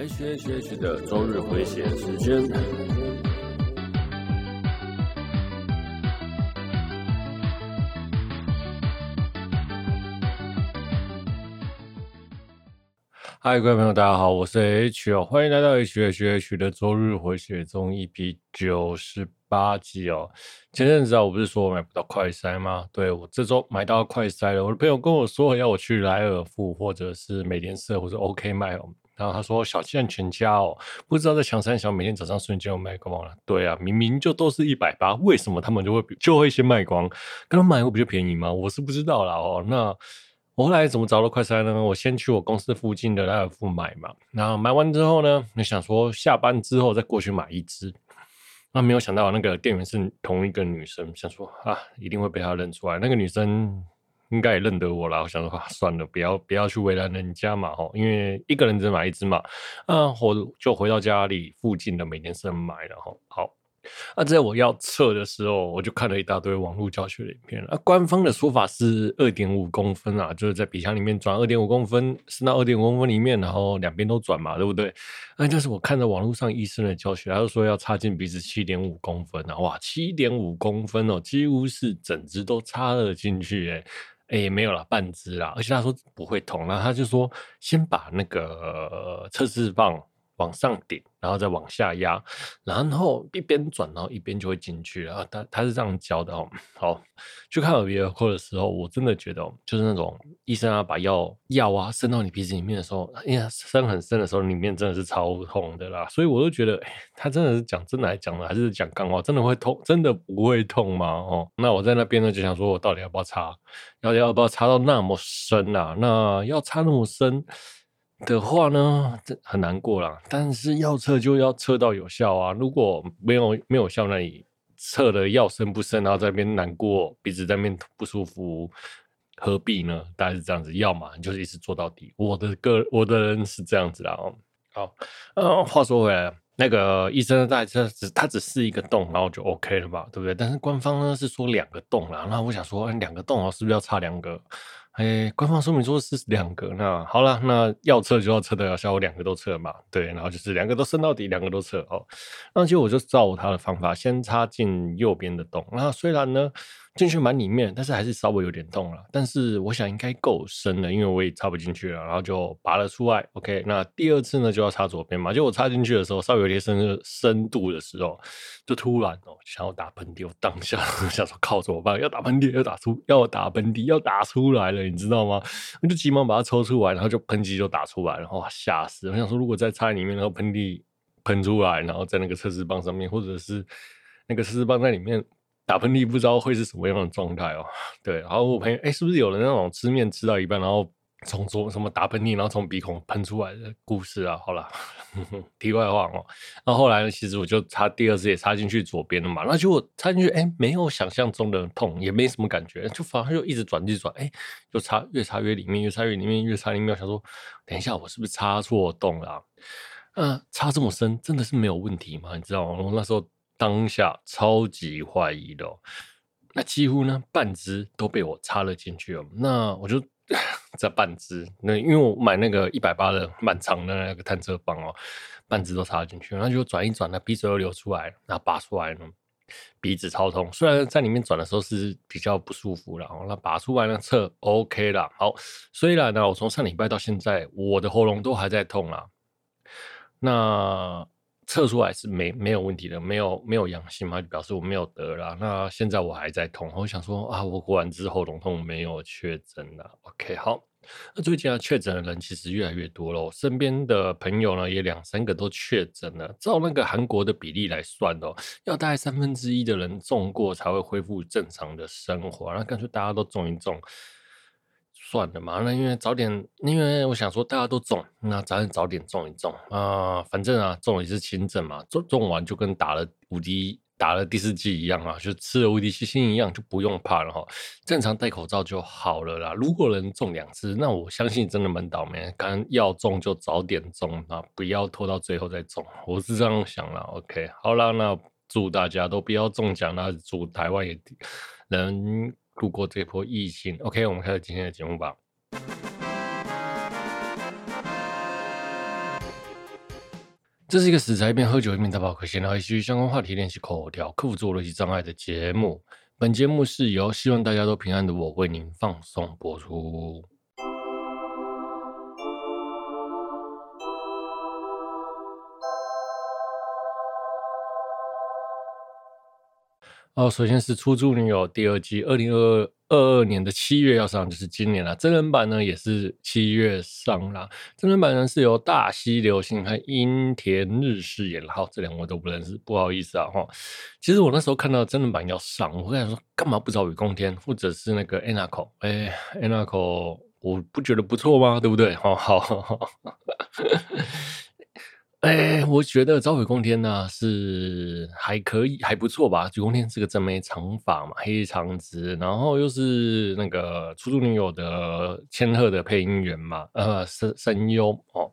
H H H 的周日回血时间。嗨，各位朋友，大家好，我是 H 哦，欢迎来到 H H H 的周日回血中 EP 九十八集哦。前阵子啊，我不是说我买不到快塞吗？对，我这周买到快塞了。我的朋友跟我说要我去莱尔富或者是美廉社或者 OK 卖哦。然后他说小气全家哦，不知道在强三小每天早上瞬间有卖光了。对啊，明明就都是一百八，为什么他们就会就会先卖光？跟他买会比较便宜吗？我是不知道啦哦。那我后来怎么找到快餐呢？我先去我公司附近的莱尔富买嘛。然后买完之后呢，你想说下班之后再过去买一支。那没有想到那个店员是同一个女生，想说啊，一定会被她认出来。那个女生。应该也认得我了，我想说，算了，不要不要去为难人家嘛，吼，因为一个人只买一只嘛，啊，我就回到家里附近的美廉社买了，吼，好。那、在我要测的时候，我就看了一大堆网络教学的影片。啊，官方的说法是二点五公分啊，就是在鼻腔里面转二点五公分，伸到二点五公分里面，然后两边都转嘛，对不对？那、啊、但是我看着网络上医生的教学，他就说要插进鼻子七点五公分啊，哇，七点五公分哦，几乎是整只都插了进去，诶诶没有了半只啦，而且他说不会痛，然后他就说先把那个测试棒。往上顶，然后再往下压，然后一边转，然后一边就会进去啊。他他是这样教的哦。好，去看耳鼻喉科的时候，我真的觉得，就是那种医生啊，把药药啊伸到你鼻子里面的时候，哎呀，伸很深的时候，里面真的是超痛的啦。所以我都觉得，哎，他真的是讲真的还讲的，还是讲干话？真的会痛？真的不会痛吗？哦，那我在那边呢，就想说我到底要不要插？要要不要插到那么深啊？那要插那么深？的话呢，这很难过啦。但是要测就要测到有效啊！如果没有没有效，那你测的药深不深，然后在那边难过，鼻子在那边不舒服，何必呢？大概是这样子，要嘛你就是一直做到底。我的个我的人是这样子啦。哦，好，呃，话说回来，那个医生在这只他只是一个洞，然后就 OK 了吧，对不对？但是官方呢是说两个洞啦，那我想说，两个洞是不是要差两个？哎，官方说明说是两个，那好了，那要测就要测的要效，我两个都测嘛，对，然后就是两个都升到底，两个都测哦，那就我就照他的方法，先插进右边的洞，那虽然呢。进去蛮里面，但是还是稍微有点痛了。但是我想应该够深了，因为我也插不进去了，然后就拔了出来。OK，那第二次呢就要插左边嘛。就我插进去的时候，稍微有点深深度的时候，就突然哦想要打喷嚏，我当下想说靠怎么办？要打喷嚏，要打出，要打喷嚏，要打出来了，你知道吗？我就急忙把它抽出来，然后就喷嚏就打出来了，哇吓死！我想说如果再插里面，然后喷嚏喷出来，然后在那个测试棒上面，或者是那个测试棒在里面。打喷嚏不知道会是什么样的状态哦。对，然后我朋友哎，是不是有人那种吃面吃到一半，然后从左什么打喷嚏，然后从鼻孔喷出来的故事啊？好了，题外话哦。然后后来呢，其实我就插第二次也插进去左边了嘛。那就插进去，哎，没有想象中的痛，也没什么感觉，就反而就一直转，一直转，哎，就插越插越里面，越插越里面，越插里面。想说，等一下，我是不是插错洞了？嗯、呃，插这么深，真的是没有问题吗？你知道吗？我那时候。当下超级怀疑的，那几乎呢半支都被我插了进去了。那我就 这半支，那因为我买那个一百八的蛮长的那个探测棒哦，半支都插进去了。然后就转一转，那鼻子又流出来，然后拔出来呢，鼻子超痛。虽然在里面转的时候是比较不舒服了，那拔出来呢测 OK 了。好，虽然呢我从上礼拜到现在，我的喉咙都还在痛啊。那。测出来是没没有问题的，没有没有阳性嘛，就表示我没有得了。那现在我还在痛，我想说啊，我过完之后喉痛没有确诊了。OK，好，那最近啊确诊的人其实越来越多了，我身边的朋友呢也两三个都确诊了。照那个韩国的比例来算哦，要大概三分之一的人中过才会恢复正常的生活，那干脆大家都中一中。算了嘛，那因为早点，因为我想说大家都中，那咱早点中一中啊、反正啊中也是轻症嘛，中中完就跟打了无敌打了第四剂一样啊，就吃了无敌星星一样，就不用怕了哈，正常戴口罩就好了啦。如果能中两次，那我相信真的蛮倒霉，刚要中就早点中啊，不要拖到最后再中，我是这样想啦。OK，好啦，那祝大家都不要中奖啦，祝台湾也能。度过这波疫情，OK，我们开始今天的节目吧。这是一个死宅一边喝酒一边打保可闲聊一些相关话题练习口条、克服自我逻辑障碍的节目。本节目是由希望大家都平安的我为您放送播出。哦，首先是出租女友第二季，二零二二二年的七月要上，就是今年了。真人版呢也是七月上啦。真人版呢是由大西流星和樱田日饰演，好，这两个我都不认识，不好意思啊哈。其实我那时候看到真人版要上，我跟他说干嘛不找雨宫天，或者是那个 Anako？哎，Anako，我不觉得不错吗？对不对？好好好。哎，我觉得朝尾宫天呢是还可以，还不错吧。雨宫天是个正妹长发嘛，黑长直，然后又是那个出租女友的千鹤的配音员嘛，呃，声声优哦。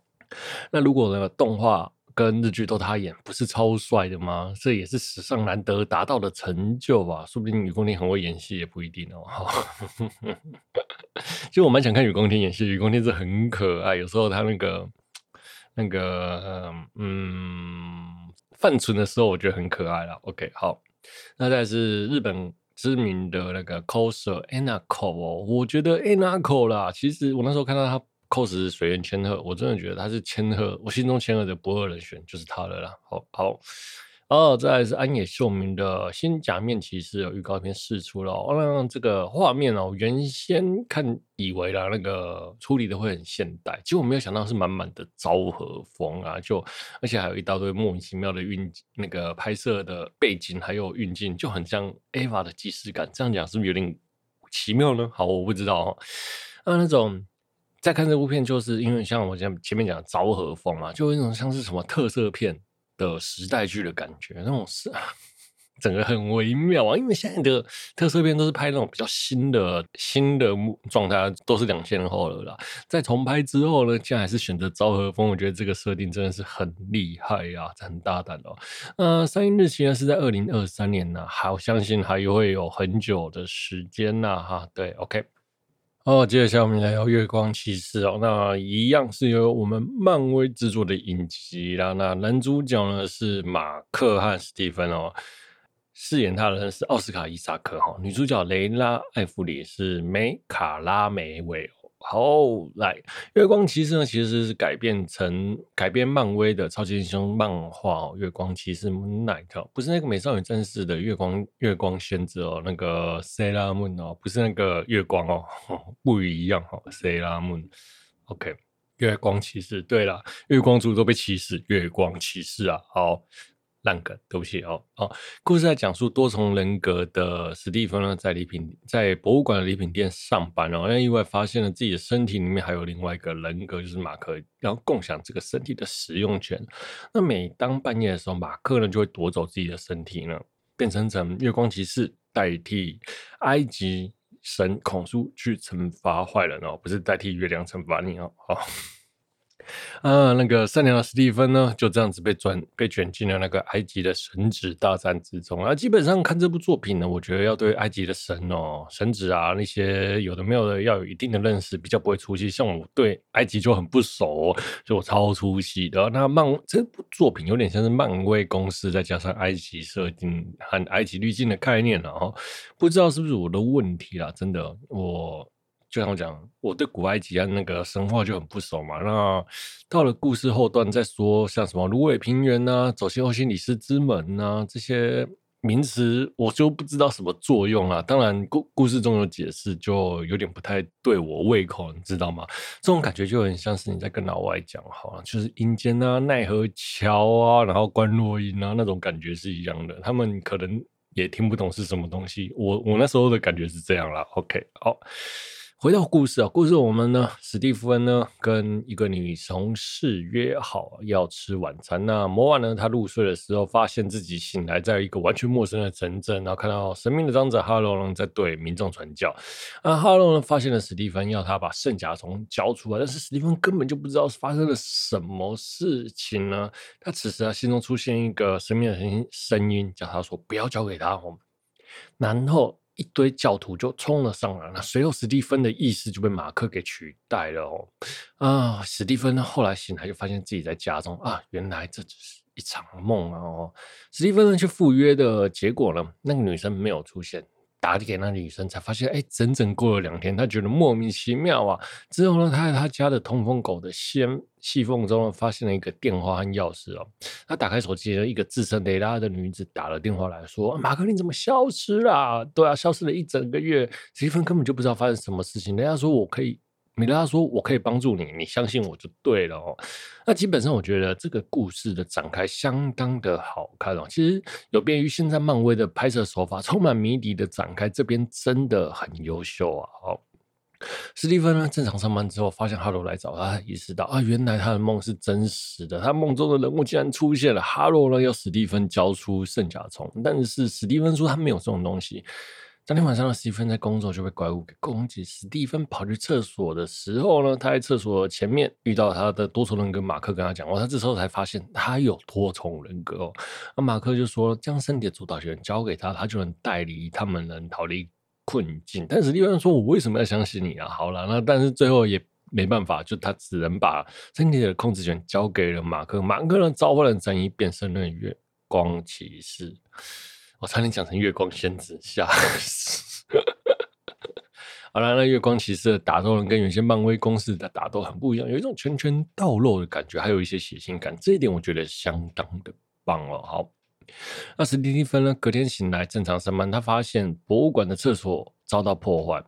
那如果那个动画跟日剧都他演，不是超帅的吗？这也是史上难得达到的成就吧。说不定雨宫天很会演戏也不一定哦。其实我蛮想看雨宫天演戏，雨宫天是很可爱，有时候他那个。那个嗯，犯蠢的时候我觉得很可爱了。OK，好，那再是日本知名的那个 coser Anako 哦，我觉得 Anako 啦，其实我那时候看到他 cos 水原千鹤，我真的觉得他是千鹤，我心中千鹤的不二人选就是他了啦。好好。哦，再来是安野秀明的新假面骑士有预告片释出了，哦，那这个画面哦，原先看以为啦那个处理的会很现代，结果没有想到是满满的昭和风啊，就而且还有一大堆莫名其妙的运那个拍摄的背景还有运镜，就很像 EVA 的即视感，这样讲是不是有点奇妙呢？好，我不知道哦。那那种在看这部片，就是因为像我前前面讲的昭和风嘛，就有一种像是什么特色片。的时代剧的感觉，那种是整个很微妙啊。因为现在的特色片都是拍那种比较新的新的状态，都是两千后了啦。在重拍之后呢，竟然还是选择昭和风，我觉得这个设定真的是很厉害呀，很大胆哦。呃，上映日期呢是在二零二三年呢，好，相信还会有很久的时间呐，哈。对，OK。哦，接下来我们来聊《月光骑士》哦，那一样是由我们漫威制作的影集啦。那男主角呢是马克和史蒂芬哦，饰演他的人是奥斯卡·伊萨克哈，女主角雷拉·艾弗里是梅卡拉·梅维。好，来，《月光骑士》呢，其实是改编成改编漫威的超级英雄漫画哦《月光骑士》Moon Knight，不是那个美少女战士的月光月光仙子哦，那个 Sailor Moon 哦，不是那个月光哦，不一样哈，Sailor Moon，OK，月光骑士，对了，月光族都被歧视，月光骑士啊，好。烂梗，对不起哦哦。故事在讲述多重人格的史蒂芬呢，在礼品在博物馆的礼品店上班哦，因意外发现了自己的身体里面还有另外一个人格，就是马克，然后共享这个身体的使用权。那每当半夜的时候，马克呢就会夺走自己的身体呢，变成成月光骑士，代替埃及神孔苏去惩罚坏人哦，不是代替月亮惩罚你哦，好。啊，那个善良的史蒂芬呢，就这样子被转被卷进了那个埃及的神职大战之中啊。基本上看这部作品呢，我觉得要对埃及的神哦、神职啊那些有的没有的要有一定的认识，比较不会出戏。像我对埃及就很不熟，就我超出戏的。那漫这部作品有点像是漫威公司再加上埃及设定和埃及滤镜的概念了哦，不知道是不是我的问题啦？真的我。就像我讲，我对古埃及啊那个神话就很不熟嘛。那到了故事后段再说，像什么芦苇平原呐、走西欧西里斯之门呐、啊、这些名词，我就不知道什么作用啊。当然故故事中有解释，就有点不太对我胃口，你知道吗？这种感觉就很像是你在跟老外讲，好，就是阴间啊、奈何桥啊，然后观落阴啊那种感觉是一样的。他们可能也听不懂是什么东西。我我那时候的感觉是这样啦。OK，好。回到故事啊，故事我们呢，史蒂芬呢跟一个女同事约好要吃晚餐。那某晚呢，他入睡的时候，发现自己醒来在一个完全陌生的城镇，然后看到神秘的长者哈喽呢在对民众传教。啊，哈喽呢发现了史蒂芬，要他把圣甲虫交出来，但是史蒂芬根本就不知道发生了什么事情呢。他此时啊，心中出现一个神秘的声音，声音叫他说不要交给他。然后。一堆教徒就冲了上来，那随后史蒂芬的意识就被马克给取代了哦。啊，史蒂芬呢后来醒来就发现自己在家中啊，原来这只是一场梦啊哦。史蒂芬呢去赴约的结果呢，那个女生没有出现。打给那个女生，才发现，哎，整整过了两天，他觉得莫名其妙啊。之后呢，他在他家的通风口的先细缝中发现了一个电话和钥匙哦。他打开手机，一个自称雷拉的女子打了电话来说：“马克，你怎么消失了？对啊，消失了一整个月，史蒂芬根本就不知道发生什么事情。人家说我可以。”米拉说：“我可以帮助你，你相信我就对了哦。”那基本上，我觉得这个故事的展开相当的好看哦。其实有别于现在漫威的拍摄手法，充满谜底的展开，这边真的很优秀啊！好，史蒂芬呢正常上班之后，发现哈罗来找他，意识到啊，原来他的梦是真实的，他梦中的人物竟然出现了。哈罗呢要史蒂芬交出圣甲虫，但是史蒂芬说他没有这种东西。当天晚上，史蒂芬在工作就被怪物给攻击。史蒂芬跑去厕所的时候呢，他在厕所前面遇到他的多重人格马克，跟他讲话。他这时候才发现他有多重人格哦。那马克就说，将身体的主导权交给他，他就能带领他们能逃离困境。但史蒂芬说：“我为什么要相信你啊？”好了，那但是最后也没办法，就他只能把身体的控制权交给了马克。马克呢，召唤了战衣，变身了月光骑士。我差点讲成月光仙子，吓死！好了，那月光骑士的打斗跟原先漫威公司的打斗很不一样，有一种拳拳到肉的感觉，还有一些血腥感，这一点我觉得相当的棒哦。好，那史蒂芬呢？隔天醒来正常上班，他发现博物馆的厕所。遭到破坏，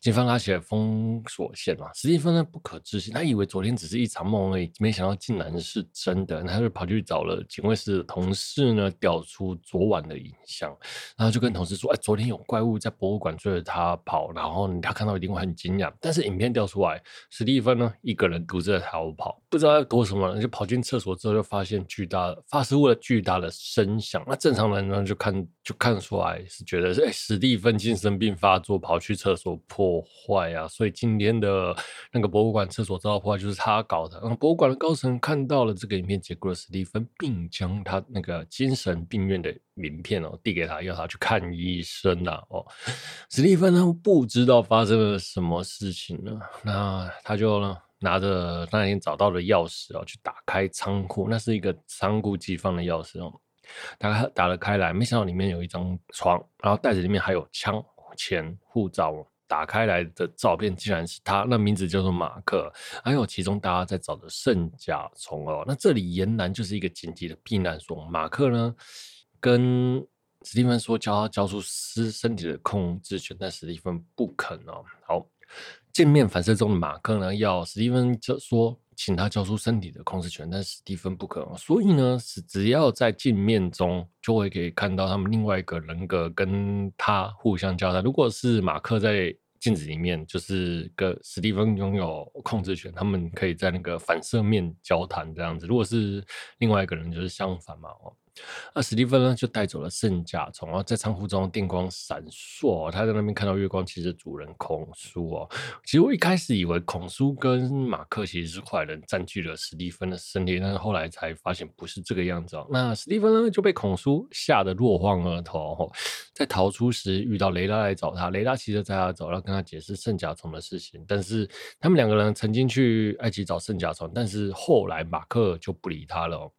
警方拉起了封锁线嘛。史蒂芬呢，不可置信，他以为昨天只是一场梦而已，没想到竟然是真的。他就跑去找了警卫室的同事呢，调出昨晚的影像，然后就跟同事说：“哎，昨天有怪物在博物馆追着他跑，然后他看到一定会很惊讶。但是影片调出来，史蒂芬呢，一个人独自在逃跑，不知道要躲什么，就跑进厕所之后就发现巨大发出了巨大的声响。那正常人呢，就看就看出来是觉得是哎，史蒂芬精神病发。作跑去厕所破坏啊，所以今天的那个博物馆厕所遭到破坏就是他搞的。博物馆的高层看到了这个影片，结果了史蒂芬，并将他那个精神病院的名片哦递给他，要他去看医生啊。哦，史蒂芬呢不知道发生了什么事情呢，那他就呢拿着那天找到的钥匙哦去打开仓库，那是一个仓库寄放的钥匙哦，打开打了开来，没想到里面有一张床，然后袋子里面还有枪。钱、护照打开来的照片，竟然是他，那名字叫做马克，还有其中大家在找的圣甲虫哦。那这里俨然就是一个紧急的避难所。马克呢，跟史蒂芬说，叫他交出尸身体的控制权，但史蒂芬不肯哦。好，镜面反射中的马克呢，要史蒂芬就说。请他交出身体的控制权，但史蒂芬不可能。所以呢，是只要在镜面中，就会可以看到他们另外一个人格跟他互相交谈。如果是马克在镜子里面，就是跟史蒂芬拥有控制权，他们可以在那个反射面交谈这样子。如果是另外一个人，就是相反嘛，哦。那史蒂芬呢，就带走了圣甲虫，然后在仓库中电光闪烁，他在那边看到月光骑士主人孔苏哦。其实我一开始以为孔苏跟马克其实是坏人，占据了史蒂芬的身体，但是后来才发现不是这个样子哦。那史蒂芬呢，就被孔苏吓得落荒而逃，在逃出时遇到雷拉来找他，雷拉骑着载他走，然后跟他解释圣甲虫的事情。但是他们两个人曾经去埃及找圣甲虫，但是后来马克就不理他了。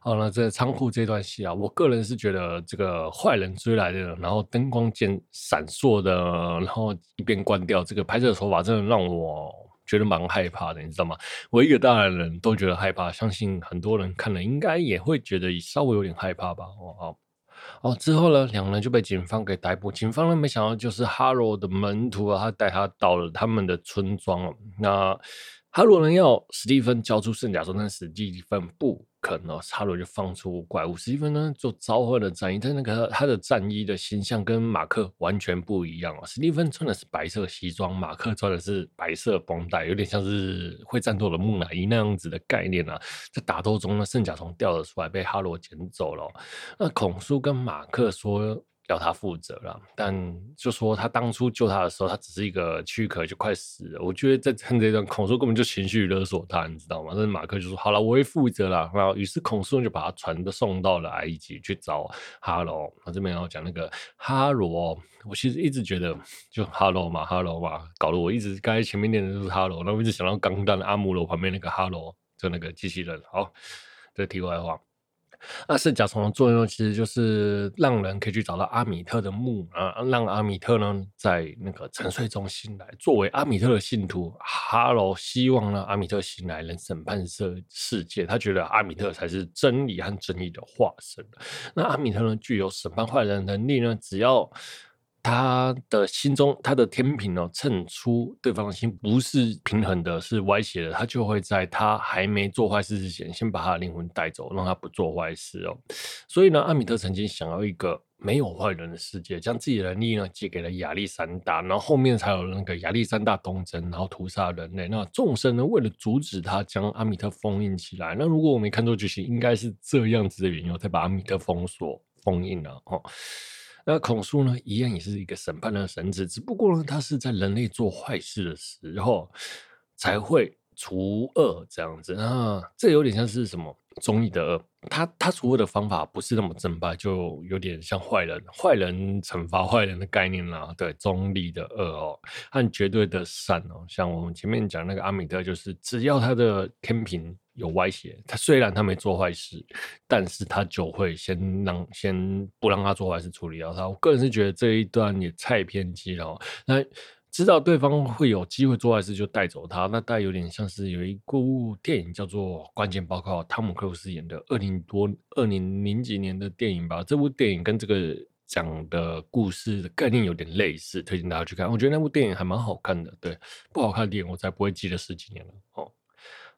好了，这仓库这段戏啊，我个人是觉得这个坏人追来的，然后灯光间闪烁的，然后一边关掉，这个拍摄手法真的让我觉得蛮害怕的，你知道吗？我一个大人人都觉得害怕，相信很多人看了应该也会觉得稍微有点害怕吧。哦，好，哦，之后呢，两人就被警方给逮捕。警方呢，没想到就是哈罗的门徒啊，他带他到了他们的村庄了。那哈罗人要史蒂芬交出圣甲虫，但史蒂芬不。可能哈罗就放出怪物，史蒂芬呢就召唤了战衣，但那个他的战衣的形象跟马克完全不一样哦。史蒂芬穿的是白色西装，马克穿的是白色绷带，有点像是会战斗的木乃伊那样子的概念啊。在打斗中呢，圣甲虫掉了出来，被哈罗捡走了。那孔叔跟马克说要他负责了。但就说他当初救他的时候，他只是一个躯壳，就快死了。我觉得在看这段，孔叔根本就情绪勒索他，你知道吗？但是马克就说：“好了，我会负责了。”然后于是孔叔就把他船都送到了埃及去找哈罗。那这边要讲那个哈罗，我其实一直觉得就哈罗嘛，哈罗嘛，搞得我一直刚才前面念的都是哈罗，然后我一直想到钢弹阿姆罗旁边那个哈罗，就那个机器人。好，这题外话。那圣甲虫的作用其实就是让人可以去找到阿米特的墓啊，让阿米特呢在那个沉睡中醒来。作为阿米特的信徒，哈罗希望呢阿米特醒来能审判这世界。他觉得阿米特才是真理和正义的化身。那阿米特呢具有审判坏人能力呢，只要。他的心中，他的天平哦，称出对方的心不是平衡的，是歪斜的，他就会在他还没做坏事之前，先把他的灵魂带走，让他不做坏事哦。所以呢，阿米特曾经想要一个没有坏人的世界，将自己的力呢借给了亚历山大，然后后面才有那个亚历山大东征，然后屠杀人类。那众生呢，为了阻止他，将阿米特封印起来。那如果我没看错剧情，应该是这样子的原因，才把阿米特封锁封印了哦。那孔苏呢，一样也是一个审判的神子，只不过呢，他是在人类做坏事的时候才会除恶这样子啊，这有点像是什么中立的恶，他他除恶的方法不是那么正派，就有点像坏人，坏人惩罚坏人的概念啦。对，中立的恶哦，和绝对的善哦，像我们前面讲那个阿米特，就是只要他的天平。有歪斜，他虽然他没做坏事，但是他就会先让先不让他做坏事，处理掉他。我个人是觉得这一段也太偏激了。那知道对方会有机会做坏事，就带走他，那大概有点像是有一部电影叫做《关键报告》，汤姆克鲁斯演的，二零多二零零几年的电影吧。这部电影跟这个讲的故事的概念有点类似，推荐大家去看。我觉得那部电影还蛮好看的。对，不好看的电影我才不会记得十几年了哦。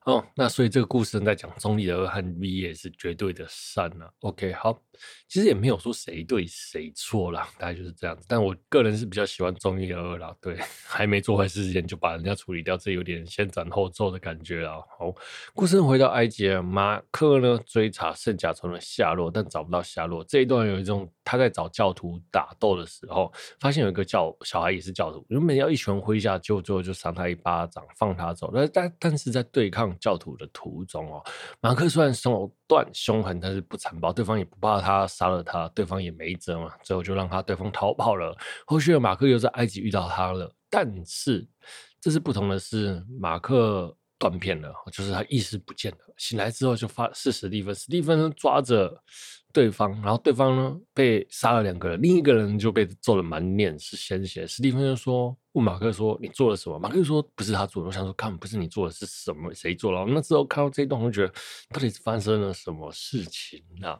哦，那所以这个故事在讲中立的恶和 V 也是绝对的善呢、啊。OK，好，其实也没有说谁对谁错啦，大概就是这样子。但我个人是比较喜欢中立的恶啦。对，还没做坏事之前就把人家处理掉，这有点先斩后奏的感觉啊。好，故事回到埃及，马克呢追查圣甲虫的下落，但找不到下落。这一段有一种他在找教徒打斗的时候，发现有一个教小孩也是教徒，原本要一拳挥下，就最后就赏他一巴掌，放他走。但但但是在对抗。教徒的途中哦，马克虽然手段凶狠，但是不残暴，对方也不怕他杀了他，对方也没辙嘛，最后就让他对方逃跑了。后续的马克又在埃及遇到他了，但是这是不同的是，马克断片了，就是他意识不见了，醒来之后就发是史蒂芬，史蒂芬抓着对方，然后对方呢被杀了两个人，另一个人就被揍了满脸是鲜血，史蒂芬就说。问马克说：“你做了什么？”马克说：“不是他做的。”我想说：“看，不是你做的，是什么？谁做了？”那之后看到这一段，我就觉得到底是发生了什么事情啊？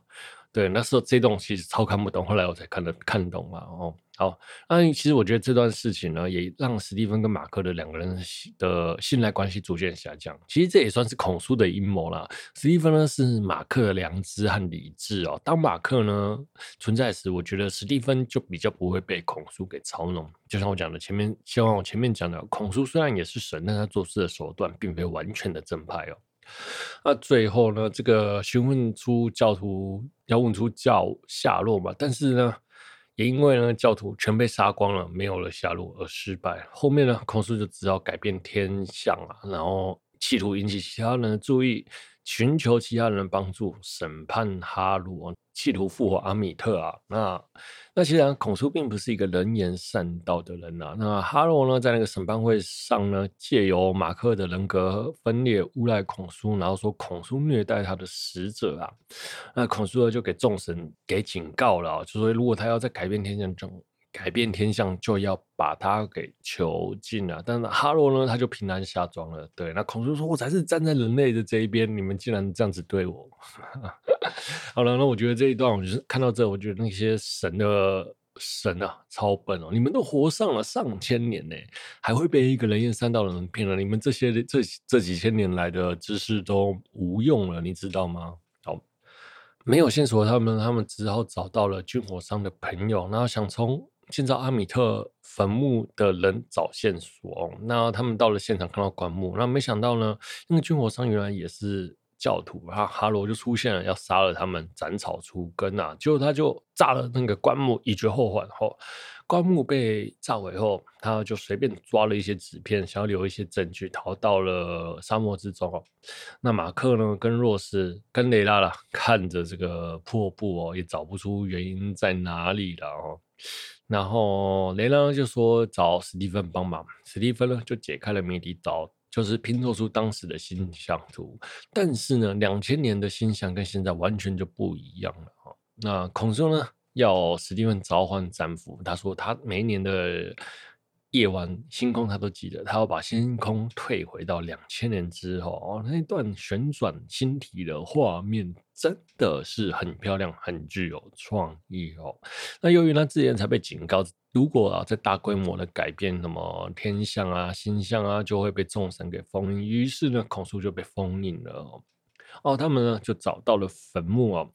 对，那时候这段其实超看不懂，后来我才看得看懂嘛。哦。好，那其实我觉得这段事情呢，也让史蒂芬跟马克的两个人的信赖关系逐渐下降。其实这也算是孔叔的阴谋啦。史蒂芬呢是马克的良知和理智哦。当马克呢存在时，我觉得史蒂芬就比较不会被孔叔给操弄。就像我讲的前面，像我前面讲的，孔叔虽然也是神，但他做事的手段并非完全的正派哦。那最后呢，这个询问出教徒要问出教下落嘛，但是呢。也因为呢，教徒全被杀光了，没有了下落而失败。后面呢，孔苏就只好改变天象啊，然后企图引起其他人的注意，寻求其他人帮助，审判哈鲁，企图复活阿米特啊。那那其实孔苏并不是一个能言善道的人、啊。那哈罗呢，在那个审判会上呢，借由马克的人格分裂诬赖孔苏，然后说孔苏虐待他的使者啊。那孔苏呢，就给众神给警告了、啊，就说如果他要再改变天象中。改变天象就要把他给囚禁了，但是哈罗呢，他就平安下庄了。对，那孔苏说：“我才是站在人类的这一边，你们竟然这样子对我。”好了，那我觉得这一段，我就是看到这，我觉得那些神的神啊，超笨哦！你们都活上了上千年呢，还会被一个人言三道的人骗了？你们这些这这几千年来的知识都无用了，你知道吗？好，没有线索，他们他们只好找到了军火商的朋友，然后想从。建造阿米特坟墓的人找线索哦，那他们到了现场看到棺木，那没想到呢，那个军火商原来也是教徒，然后哈罗就出现了，要杀了他们，斩草除根啊！结果他就炸了那个棺木，以绝后患。后棺木被炸毁后，他就随便抓了一些纸片，想要留一些证据，逃到了沙漠之中哦。那马克呢，跟若斯、跟雷拉了，看着这个破布哦，也找不出原因在哪里了哦。然后雷拉就说找史蒂芬帮忙，史蒂芬呢就解开了谜底，找。就是拼凑出当时的星象图，但是呢，两千年的星象跟现在完全就不一样了。那孔叔呢，要史蒂芬召唤战俘，他说他每一年的夜晚星空他都记得，他要把星空退回到两千年之后哦，那一段旋转星体的画面真的是很漂亮，很具有创意哦。那由于他之前才被警告。如果啊，在大规模的改变什么天象啊、星象啊，就会被众神给封印。于是呢，孔苏就被封印了哦。哦，他们呢就找到了坟墓哦。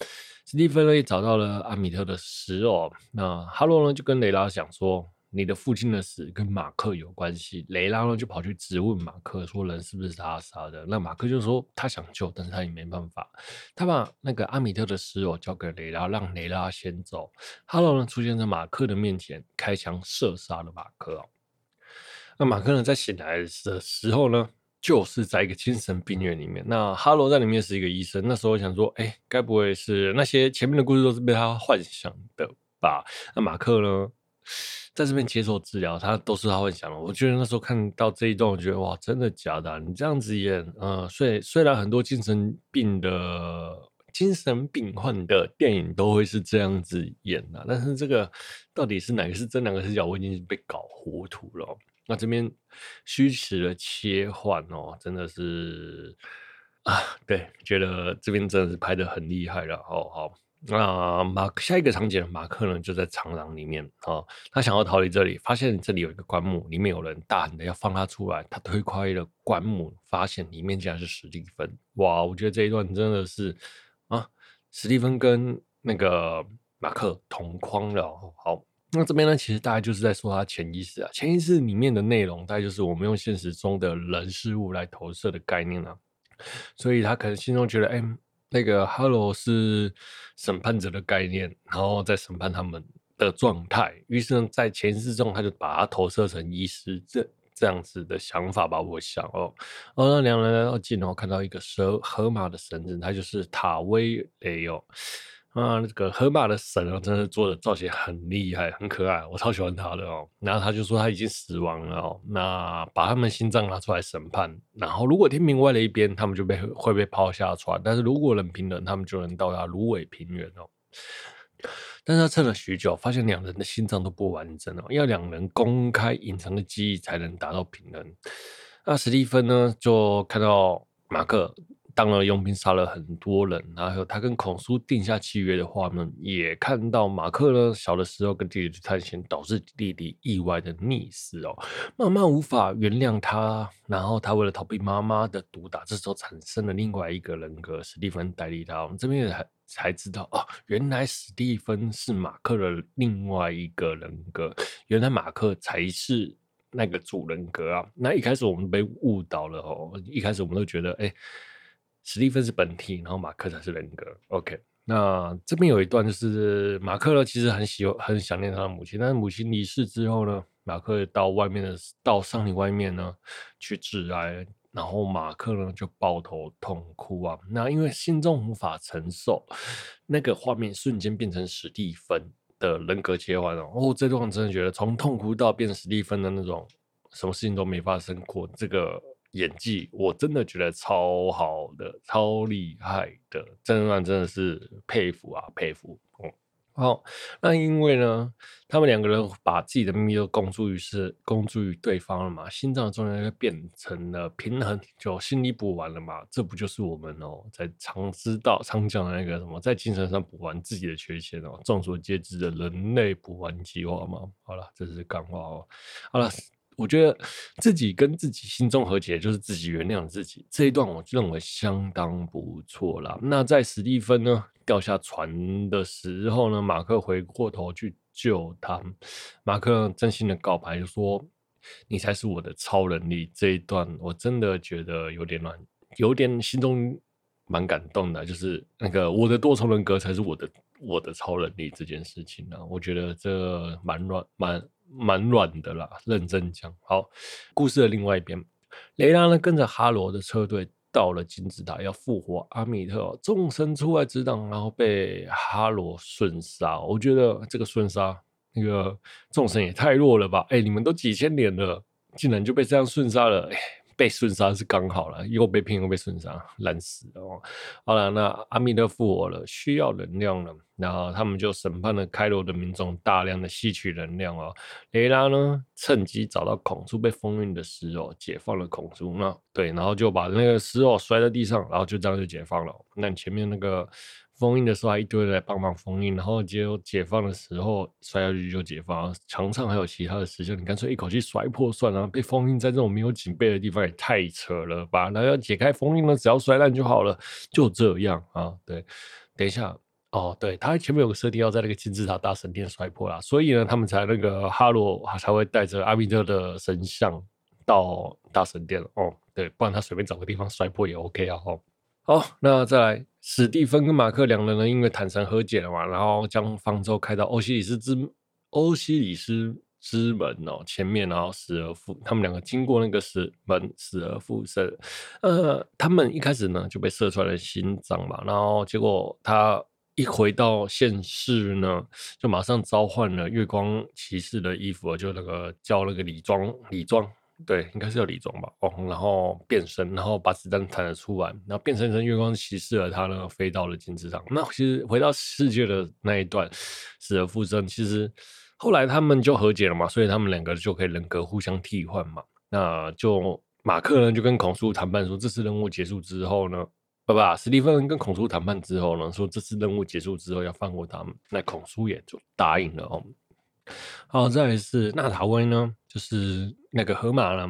史蒂芬呢也找到了阿米特的石哦。那哈罗呢就跟雷拉讲说。你的父亲的死跟马克有关系，雷拉呢就跑去质问马克说，人是不是他杀的？那马克就说他想救，但是他也没办法。他把那个阿米特的尸首交给雷拉，让雷拉先走。哈罗呢出现在马克的面前，开枪射杀了马克。那马克呢在醒来的时候呢，就是在一个精神病院里面。那哈罗在里面是一个医生。那时候想说，哎，该不会是那些前面的故事都是被他幻想的吧？那马克呢？在这边接受治疗，他都是他幻想的。我觉得那时候看到这一段，我觉得哇，真的假的？你这样子演，呃，虽虽然很多精神病的精神病患的电影都会是这样子演的，但是这个到底是哪个是真，哪个是假，我已经被搞糊涂了。那这边虚实的切换哦，真的是啊，对，觉得这边真的是拍得很厉害了。哦，好。那马下一个场景，马克呢就在长廊里面啊，他想要逃离这里，发现这里有一个棺木，里面有人大喊的要放他出来，他推开了棺木，发现里面竟然是史蒂芬。哇，我觉得这一段真的是啊，史蒂芬跟那个马克同框了。好，那这边呢，其实大概就是在说他潜意识啊，潜意识里面的内容，大概就是我们用现实中的人事物来投射的概念啊，所以他可能心中觉得，哎。那个哈罗是审判者的概念，然后在审判他们的状态。于是呢，在前世中，他就把它投射成医师这这样子的想法吧。我想哦，哦，那两人来到近，然后看到一个蛇河马的神子，他就是塔威雷哦。啊，那个河马的神啊，真的做的造型很厉害，很可爱，我超喜欢他的哦。然后他就说他已经死亡了哦，那把他们心脏拿出来审判。然后如果天平歪了一边，他们就被会被抛下船；但是如果人平了，他们就能到达芦苇平原哦。但是他测了许久，发现两人的心脏都不完整哦，要两人公开隐藏的记忆才能达到平衡。那史蒂芬呢，就看到马克。当了佣兵，杀了很多人，然后他跟孔叔定下契约的话呢，也看到马克呢小的时候跟弟弟去探险，导致弟弟意外的溺死哦，妈妈无法原谅他，然后他为了逃避妈妈的毒打，这时候产生了另外一个人格，史蒂芬代替他。我们这边也才知道哦，原来史蒂芬是马克的另外一个人格，原来马克才是那个主人格啊。那一开始我们被误导了哦，一开始我们都觉得哎。史蒂芬是本体，然后马克才是人格。OK，那这边有一段就是马克呢，其实很喜欢、很想念他的母亲，但是母亲离世之后呢，马克到外面的到山里外面呢去致哀，然后马克呢就抱头痛哭啊。那因为心中无法承受，那个画面瞬间变成史蒂芬的人格切换了。哦，这段真的觉得从痛哭到变史蒂芬的那种，什么事情都没发生过，这个。演技我真的觉得超好的，超厉害的，真的真的是佩服啊，佩服。哦，好，那因为呢，他们两个人把自己的秘密都公诸于世，公诸于对方了嘛，心脏的重量就变成了平衡，就心理补完了嘛，这不就是我们哦，在常知道常讲的那个什么，在精神上补完自己的缺陷哦，众所皆知的人类补完计划嘛。好了，这是干话哦。好了。我觉得自己跟自己心中和解，就是自己原谅自己这一段，我认为相当不错啦。那在史蒂芬呢掉下船的时候呢，马克回过头去救他，马克真心的告白，就说：“你才是我的超能力。”这一段我真的觉得有点乱，有点心中蛮感动的，就是那个我的多重人格才是我的我的超能力这件事情呢，我觉得这蛮软蛮蛮软的啦。认真讲，好，故事的另外一边，雷拉呢跟着哈罗的车队到了金字塔，要复活阿米特，众神出来阻挡，然后被哈罗瞬杀。我觉得这个瞬杀，那个众神也太弱了吧？哎，你们都几千年了，竟然就被这样瞬杀了。被瞬杀是刚好了，又被骗又被瞬杀，烂死了哦。好了，那阿米特复活了，需要能量了，然后他们就审判了开罗的民众，大量的吸取能量哦。雷拉呢，趁机找到孔苏被封印的石偶，解放了孔苏。那对，然后就把那个石偶摔在地上，然后就这样就解放了。那你前面那个。封印的时候还一堆人来帮忙封印，然后结果解放的时候摔下去就解放。墙上还有其他的石像，你干脆一口气摔破算了。被封印在这种没有警备的地方也太扯了吧？那要解开封印呢，只要摔烂就好了，就这样啊？对，等一下哦，对，他前面有个设定要在那个金字塔大神殿摔破啦，所以呢，他们才那个哈罗才会带着阿米特的神像到大神殿哦。对，不然他随便找个地方摔破也 OK 啊。哦。好，那再来，史蒂芬跟马克两人呢，因为坦诚和解了嘛，然后将方舟开到欧西里斯之欧西里斯之门哦前面，然后死而复，他们两个经过那个死门死而复生。呃，他们一开始呢就被射出来了心脏嘛，然后结果他一回到现世呢，就马上召唤了月光骑士的衣服，就那个叫那个李庄李庄。对，应该是要李总吧。哦，然后变身，然后把子弹弹了出来，然后变身成月光骑士了。他呢，飞到了金字塔。那其实回到世界的那一段，死而复生。其实后来他们就和解了嘛，所以他们两个就可以人格互相替换嘛。那就马克呢，就跟孔叔谈判说，这次任务结束之后呢，爸爸史蒂芬跟孔叔谈判之后呢，说这次任务结束之后要放过他们。那孔叔也就答应了哦。好，再来是娜塔威呢，就是那个河马呢，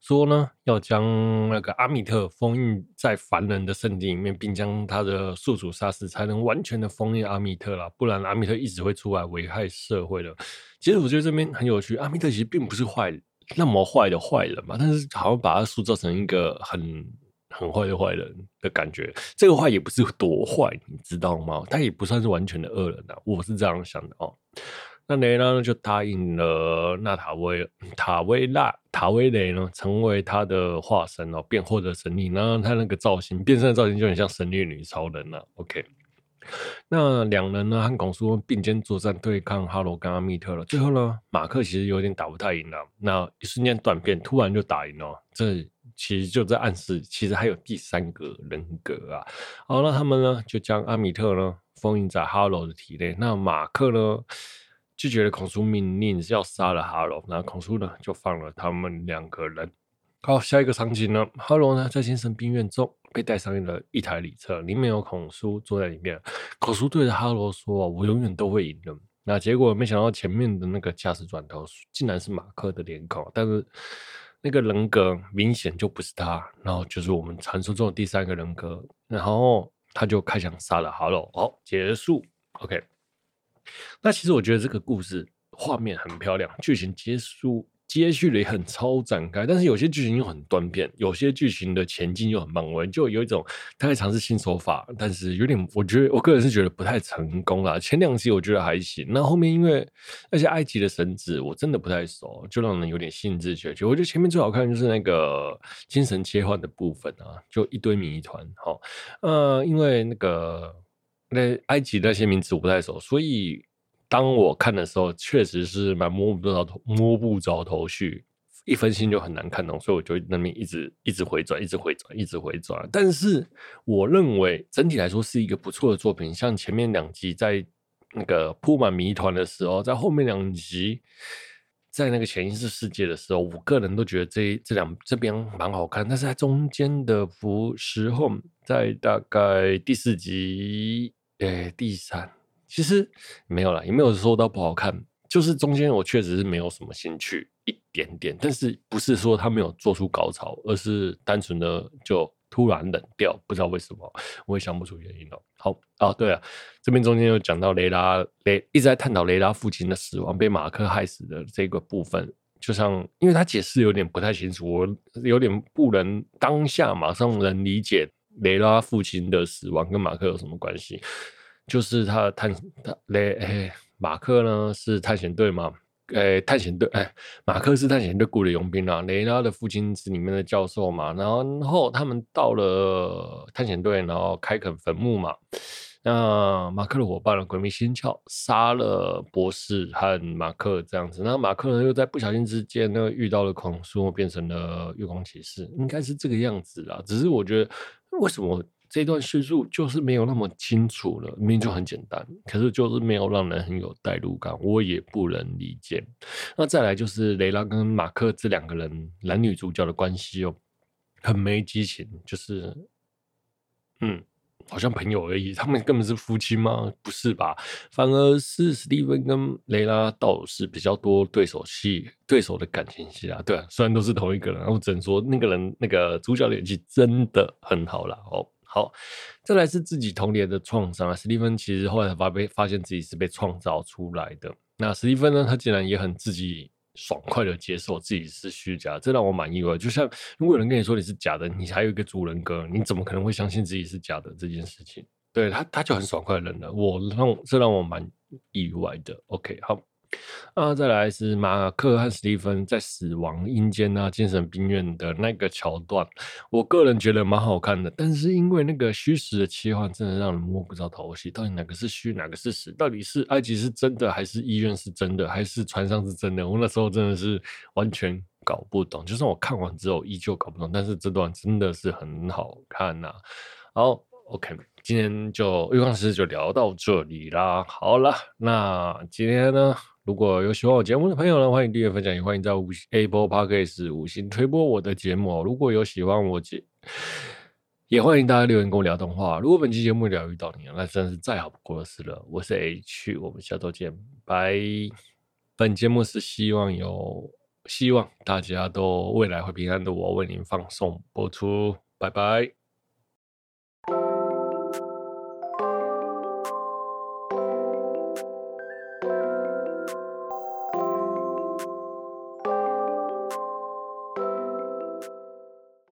说呢要将那个阿密特封印在凡人的圣地里面，并将他的宿主杀死，才能完全的封印阿密特啦，不然阿密特一直会出来危害社会的。其实我觉得这边很有趣，阿密特其实并不是坏那么坏的坏人嘛，但是好像把他塑造成一个很很坏的坏人的感觉。这个坏也不是多坏，你知道吗？他也不算是完全的恶人啊，我是这样想的哦。那雷拉呢就答应了娜塔威塔威拉塔威雷呢，成为他的化身哦，变获得神力。然后他那个造型变身的造型就很像神力女超人了。OK，那两人呢和孔苏并肩作战，对抗哈罗跟阿密特了。最后呢，马克其实有点打不太赢了。那一瞬间断片，突然就打赢了。这其实就在暗示，其实还有第三个人格啊。好，那他们呢就将阿密特呢封印在哈罗的体内。那马克呢？拒绝了孔叔命令，是要杀了哈罗。那孔叔呢，就放了他们两个人。好，下一个场景呢，哈罗呢在精神病院中被带上了一台礼车，里面有孔叔坐在里面。孔叔对着哈罗说：“我永远都会赢的。”那结果没想到前面的那个驾驶转头，竟然是马克的脸孔，但是那个人格明显就不是他，然后就是我们传说中的第三个人格。然后他就开枪杀了哈罗。好，结束。OK。那其实我觉得这个故事画面很漂亮，剧情结束接续的也很超展开，但是有些剧情又很断片，有些剧情的前进又很慢，我就有一种他在尝试新手法，但是有点我觉得我个人是觉得不太成功啦。前两集我觉得还行，那后面因为那些埃及的神祇我真的不太熟，就让人有点兴致缺缺。我觉得前面最好看就是那个精神切换的部分啊，就一堆谜团。好，呃，因为那个。那埃及那些名字我不太熟，所以当我看的时候，确实是蛮摸不着头摸不着头绪，一分心就很难看懂，所以我就那边一直一直回转，一直回转，一直回转。但是我认为整体来说是一个不错的作品，像前面两集在那个铺满谜团的时候，在后面两集在那个潜意识世界的时候，我个人都觉得这这两这边蛮好看，但是在中间的不时候，在大概第四集。诶，第三其实没有啦，也没有说到不好看，就是中间我确实是没有什么兴趣一点点，但是不是说他没有做出高潮，而是单纯的就突然冷掉，不知道为什么，我也想不出原因了。好啊，对啊，这边中间又讲到雷拉雷一直在探讨雷拉父亲的死亡被马克害死的这个部分，就像因为他解释有点不太清楚，我有点不能当下马上能理解。雷拉父亲的死亡跟马克有什么关系？就是他探他雷哎，马克呢是探险队嘛？哎，探险队哎，马克是探险队雇的佣兵啊。雷拉的父亲是里面的教授嘛？然后他们到了探险队，然后开垦坟墓嘛。那马克的伙伴呢，鬼迷心窍，杀了博士和马克这样子。那马克呢，又在不小心之间呢，遇到了狂叔，变成了月光骑士，应该是这个样子啦。只是我觉得，为什么这段叙述就是没有那么清楚了？明明就很简单，可是就是没有让人很有代入感，我也不能理解。那再来就是雷拉跟马克这两个人男女主角的关系哦，很没激情，就是嗯。好像朋友而已，他们根本是夫妻吗？不是吧？反而是史蒂芬跟雷拉倒是比较多对手戏、对手的感情戏啊。对啊，虽然都是同一个人，我只能说那个人那个主角的演技真的很好啦。哦，好，再来是自己童年的创伤啊。史蒂芬其实后来发被发现自己是被创造出来的。那史蒂芬呢？他竟然也很自己。爽快的接受自己是虚假，这让我蛮意外。就像如果有人跟你说你是假的，你还有一个主人格，你怎么可能会相信自己是假的这件事情？对他，他就很爽快的认了。我让这让我蛮意外的。OK，好。啊，再来是马克和史蒂芬在死亡阴间啊精神病院的那个桥段，我个人觉得蛮好看的。但是因为那个虚实的切换，真的让人摸不着头绪，到底哪个是虚，哪个是实？到底是埃及是真的，还是医院是真的，还是船上是真的？我那时候真的是完全搞不懂。就算我看完之后依旧搞不懂，但是这段真的是很好看呐、啊。好，OK，今天就月光石就聊到这里啦。好了，那今天呢？如果有喜欢我节目的朋友呢，欢迎订阅分享，也欢迎在 Apple Podcast 五星推播我的节目。如果有喜欢我节，也欢迎大家留言跟我聊动画。如果本期节目疗愈到你，那真是再好不过的事了。我是 H，我们下周见，拜。本节目是希望有希望大家都未来会平安的我为您放送播出，拜拜。